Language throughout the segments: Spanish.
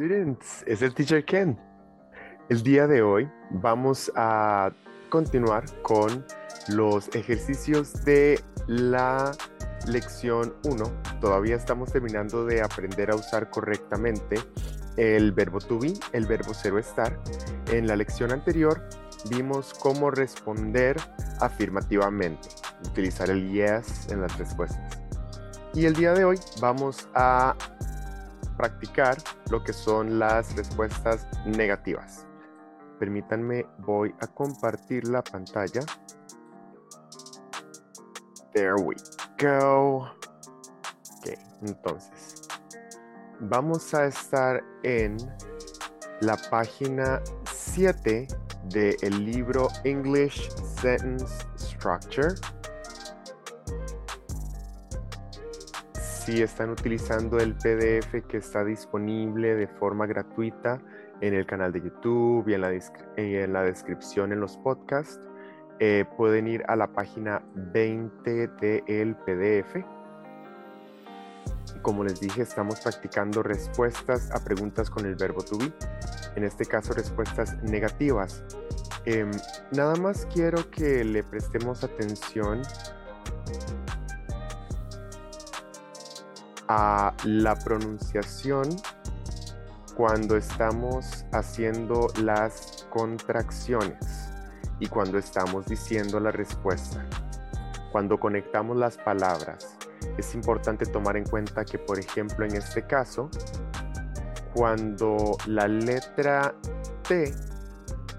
students, es el teacher Ken. El día de hoy vamos a continuar con los ejercicios de la lección 1. Todavía estamos terminando de aprender a usar correctamente el verbo to be, el verbo cero estar. En la lección anterior vimos cómo responder afirmativamente, utilizar el yes en las respuestas. Y el día de hoy vamos a practicar lo que son las respuestas negativas. Permítanme, voy a compartir la pantalla. There we go. Ok, entonces, vamos a estar en la página 7 del libro English Sentence Structure si están utilizando el PDF que está disponible de forma gratuita en el canal de YouTube y en la, descripción en los podcasts, eh, pueden ir a la página 20 del PDF. Como les dije, estamos practicando respuestas a preguntas con el verbo to be. En este caso, respuestas negativas. Em, nada más quiero que le prestemos atención a la pronunciación cuando estamos haciendo las contracciones y cuando estamos diciendo la respuesta. Cuando conectamos las palabras, es importante tomar en cuenta que, por ejemplo, en este caso, cuando la letra T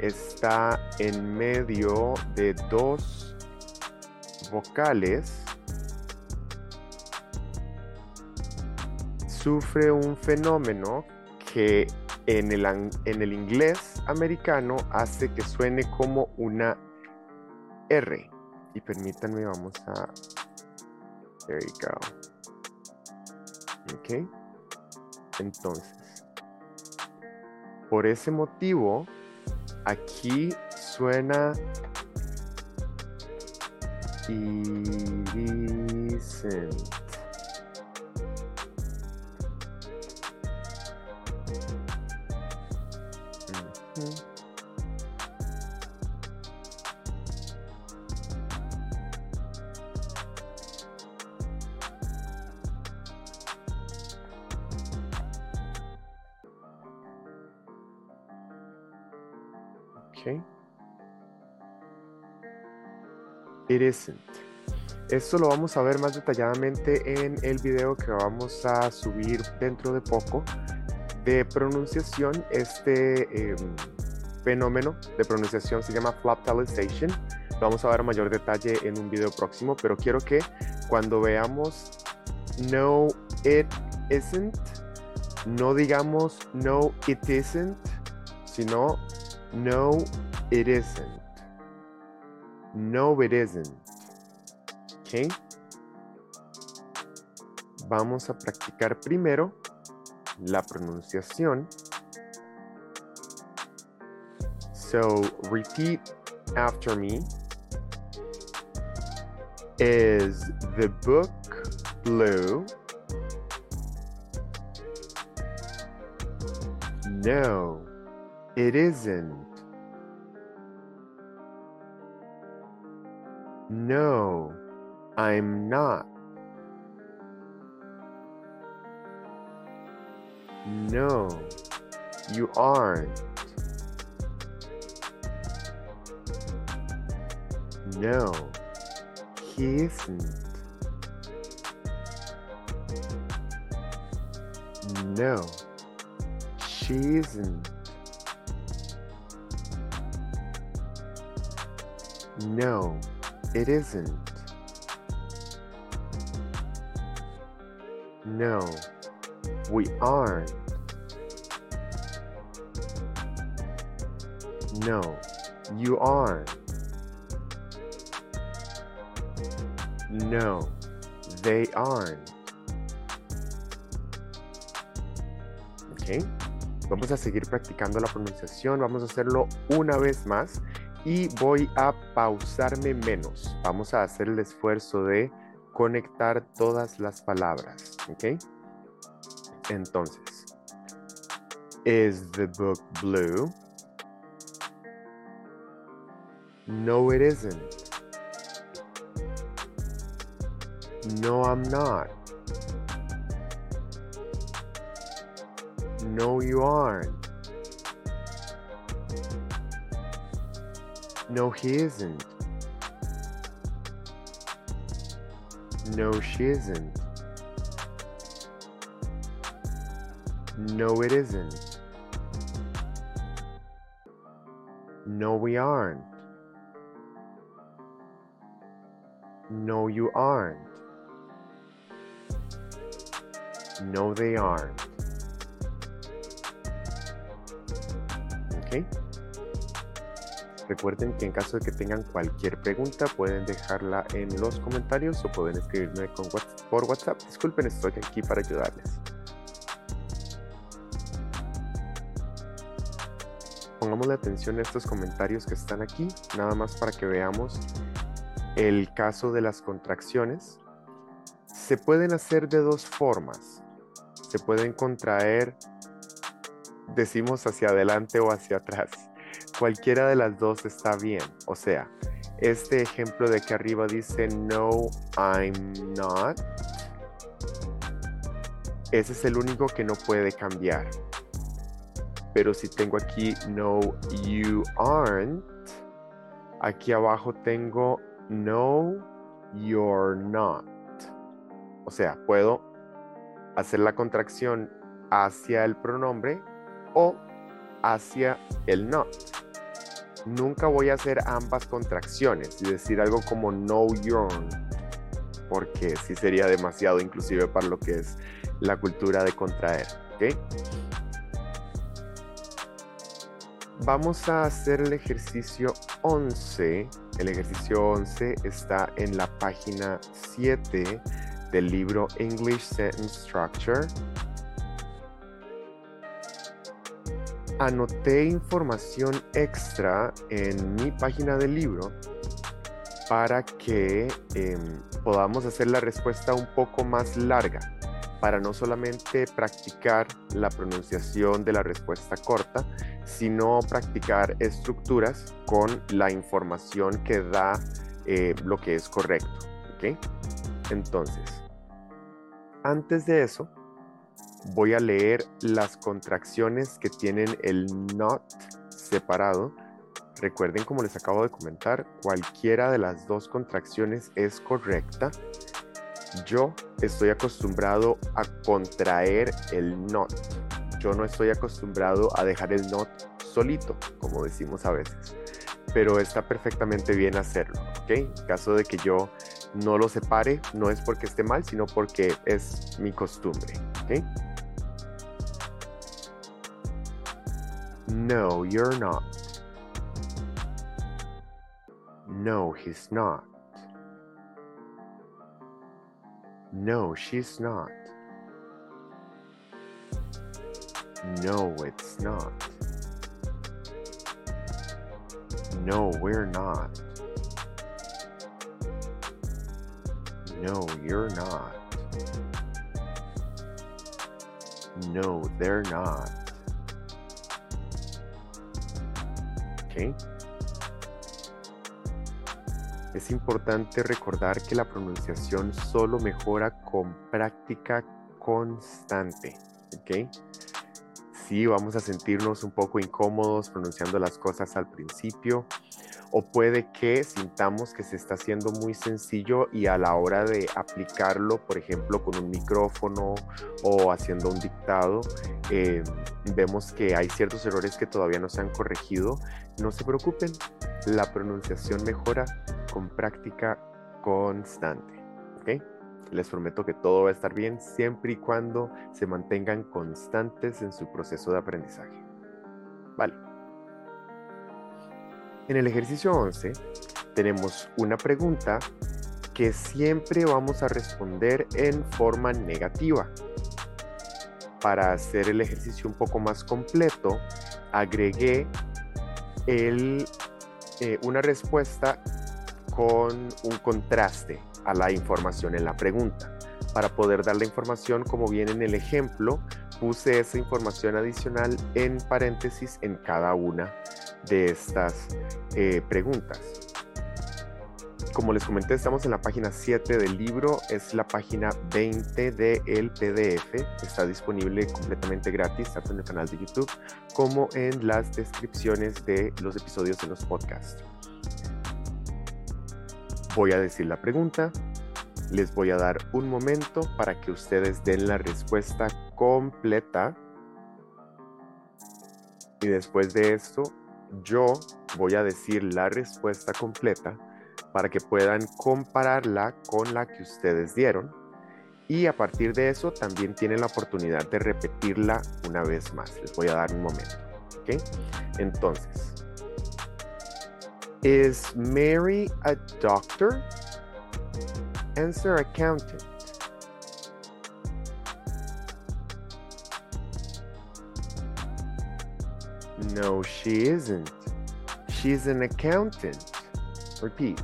está en medio de dos vocales, sufre un fenómeno que en el, en el inglés americano hace que suene como una R. Y permítanme, vamos a... There you go. Ok. Entonces, por ese motivo, aquí suena iridescent. Okay. It isn't. Esto lo vamos a ver más detalladamente en el video que vamos a subir dentro de poco de pronunciación. Este em, fenómeno de pronunciación se llama flaptalization. Lo vamos a ver a mayor detalle en un video próximo, pero quiero que cuando veamos no, it isn't, no digamos no, it isn't, sino no, it isn't. No, it isn't. ¿Ok? Vamos a practicar primero la pronunciación. So repeat after me. Is the book blue? No. It isn't. No, I'm not. No, you aren't. No, he isn't. No, she isn't. No, it isn't. No, we aren't. No, you aren't. No, they aren't. Ok, vamos a seguir practicando la pronunciación. Vamos a hacerlo una vez más y voy a pausarme menos. Vamos a hacer el esfuerzo de conectar todas las palabras, ¿ok? Entonces, Is the book blue? No, it isn't. No, I'm not. No, you aren't. No, he isn't. No, she isn't. No, it isn't. No, we aren't. No, you aren't. No, they aren't. ¿Ok? Recuerden que en caso de que tengan cualquier pregunta pueden dejarla en los comentarios o pueden escribirme por WhatsApp. Disculpen, estoy aquí para ayudarles. Pongamos la atención a estos comentarios que están aquí, nada más para que veamos el caso de las contracciones. Se pueden hacer de dos formas. Se pueden contraer, decimos hacia adelante o hacia atrás Cualquiera de las dos está bien. O sea, este ejemplo de aquí arriba dice no, I'm not. Ese es el único que no puede cambiar. Pero si tengo aquí no, you aren't, aquí abajo tengo no, you're not. O sea, puedo hacer la contracción hacia el pronombre o hacia el not nunca voy a hacer ambas contracciones y decir algo como no yearn, porque sí sería demasiado inclusive para lo que es la cultura de contraer. Vamos a hacer el ejercicio 11. El ejercicio 11 está en la página 7 del libro English Sentence Structure anoté información extra en mi página del libro para que em, podamos hacer la respuesta un poco más larga, para no solamente practicar la pronunciación de la respuesta corta, sino practicar estructuras con la información que da eh, lo que es correcto. Entonces, antes de eso, voy a leer las contracciones que tienen el not separado. Recuerden, como les acabo de comentar, cualquiera de las dos contracciones es correcta. Yo estoy acostumbrado a contraer el not. Yo no estoy acostumbrado a dejar el not solito, como decimos a veces. Pero está perfectamente bien hacerlo, ¿ok? En caso de que yo no lo separe, no es porque esté mal, sino porque es mi costumbre, ¿ok? No, you're not. No, he's not. No, she's not. No, it's not. No, we're not. No, you're not. No, they're not. Es importante recordar que la pronunciación solo mejora con práctica constante. ¿Ok? Sí, vamos a sentirnos un poco incómodos pronunciando las cosas al principio o puede que sintamos que se está haciendo muy sencillo y a la hora de aplicarlo, por ejemplo, con un micrófono o haciendo un dictado, eh, vemos que hay ciertos errores que todavía no se han corregido. No se preocupen, la pronunciación mejora con práctica constante. Les prometo que todo va a estar bien siempre y cuando se mantengan constantes en su proceso de aprendizaje. Vale. En el ejercicio 11 tenemos una pregunta que siempre vamos a responder en forma negativa. Para hacer el ejercicio un poco más completo, agregué eh, una respuesta con un contraste a la información en la pregunta. Para poder dar la información como viene en el ejemplo, puse esa información adicional en paréntesis en cada una de estas eh, preguntas. Como les comenté, estamos en la página 7 del libro, es la página 20 del PDF, está disponible completamente gratis, tanto en el canal de YouTube como en las descripciones de los episodios de los podcasts. Voy a decir la pregunta, les voy a dar un momento para que ustedes den la respuesta completa y después de esto yo voy a decir la respuesta completa para que puedan compararla con la que ustedes dieron. Y a partir de eso también tienen la oportunidad de repetirla una vez más. Les voy a dar un momento. ¿Ok? Entonces, ¿Is Mary a doctor? Answer accountant. No, she isn't. She's an accountant. Repeat.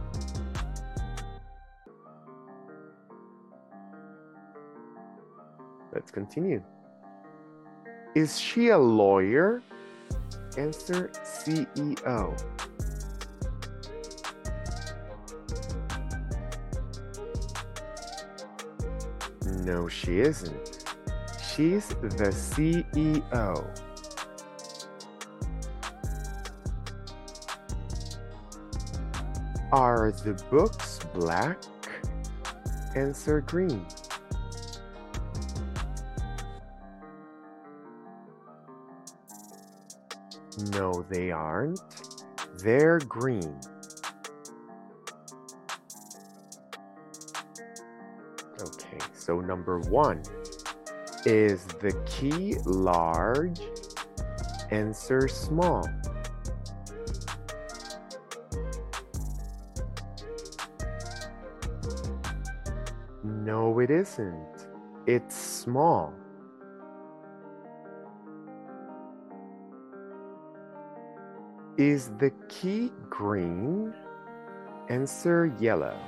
Let's continue. Is she a lawyer? Answer CEO. No, she isn't. She's the CEO. Are the books black? Answer green. No, they aren't. They're green. Okay, so number one is the key large? Answer small. No, it isn't. It's small. Is the key green? Answer yellow.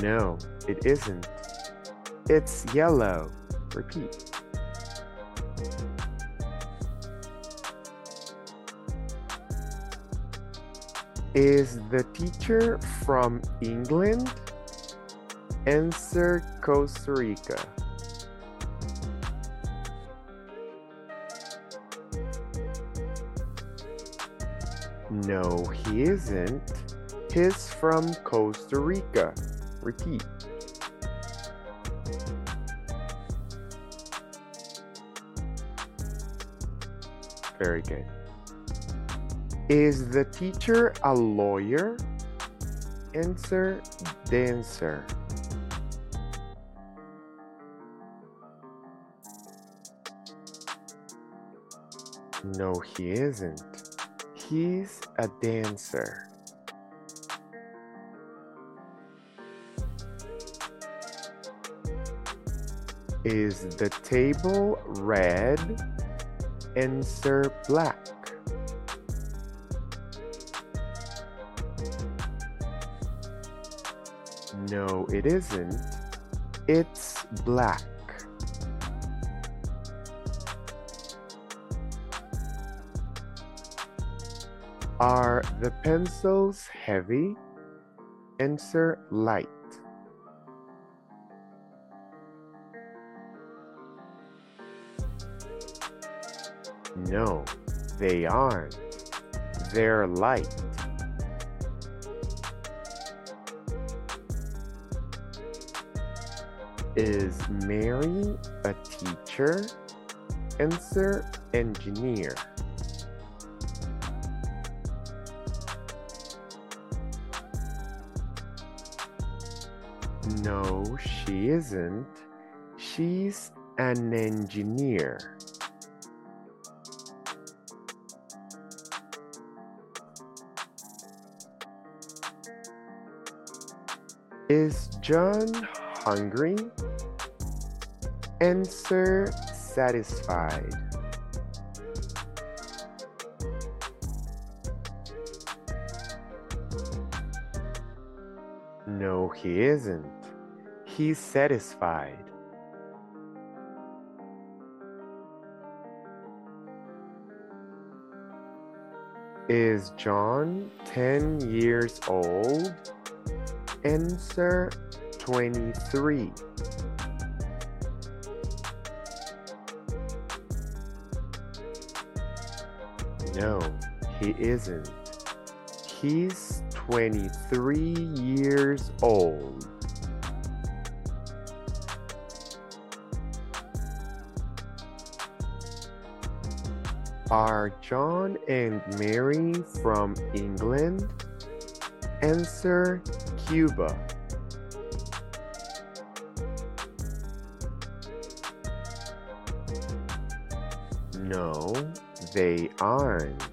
No, it isn't. It's yellow. Repeat. Is the teacher from England? Answer Costa Rica. No, he isn't. He's from Costa Rica. Repeat. Very good. Is the teacher a lawyer? Answer dancer. No, he isn't. He's a dancer. Is the table red? Answer black. No, it isn't. It's black. Are the pencils heavy? Answer light. No, they aren't. They're light. Is Mary a teacher? Answer engineer. No, she isn't. She's an engineer. Is John hungry? Answer satisfied. No, he isn't. He's satisfied. Is John 10 years old? Answer 23. No, he isn't. He's 23 years old. Are John and Mary from England? Answer Cuba. They aren't.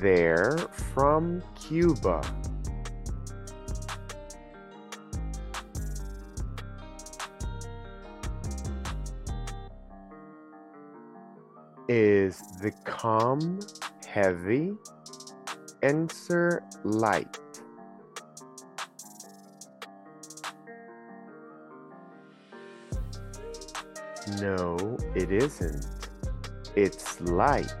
They're from Cuba. Is the calm heavy? Answer light. No, it isn't. It's light.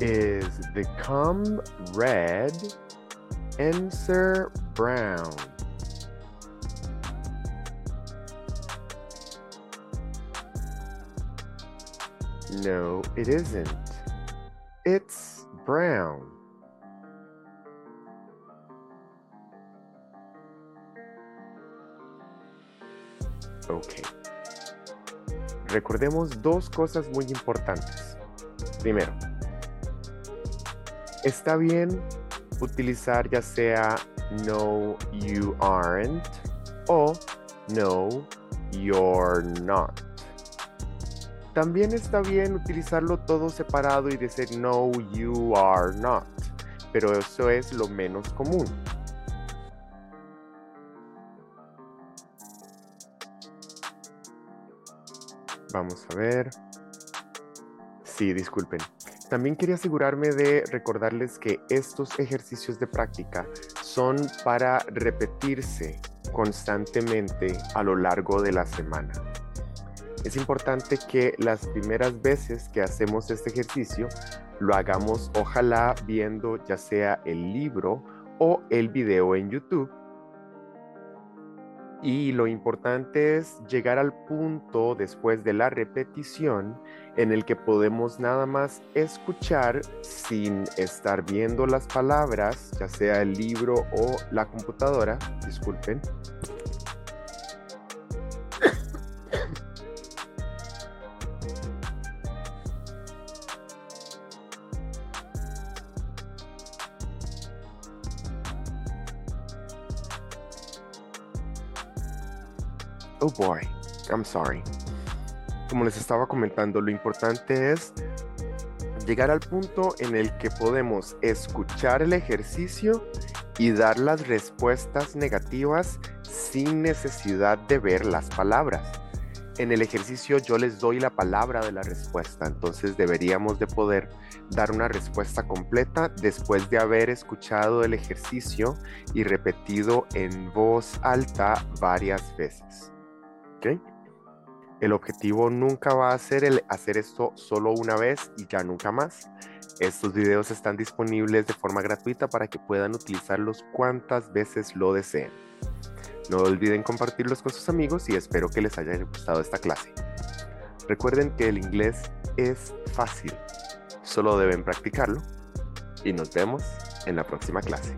Is the cum red? Answer brown. No, it isn't. It's brown. Ok. Recordemos dos cosas muy importantes. Primero, está bien utilizar ya sea no, you aren't o no, you're not. También está bien utilizarlo todo separado y decir no, you are not, pero eso es lo menos común. Vamos a ver. Sí, disculpen. También quería asegurarme de recordarles que estos ejercicios de práctica son para repetirse constantemente a lo largo de la semana. Es importante que las primeras veces que hacemos este ejercicio lo hagamos ojalá viendo ya sea el libro o el video en YouTube y lo importante es llegar al punto después de la repetición en el que podemos nada más escuchar sin estar viendo las palabras, ya sea el libro o la computadora, disculpen. Oh boy, I'm sorry. Como les estaba comentando, lo importante es llegar al punto en el que podemos escuchar el ejercicio y dar las respuestas negativas sin necesidad de ver las palabras. En el ejercicio yo les doy la palabra de la respuesta, entonces deberíamos de poder dar una respuesta completa después de haber escuchado el ejercicio y repetido en voz alta varias veces. El objetivo nunca va a ser el hacer esto solo una vez y ya nunca más. Estos videos están disponibles de forma gratuita para que puedan utilizarlos cuantas veces lo deseen. No olviden compartirlos con sus amigos y espero que les haya gustado esta clase. Recuerden que el inglés es fácil, solo deben practicarlo y nos vemos en la próxima clase.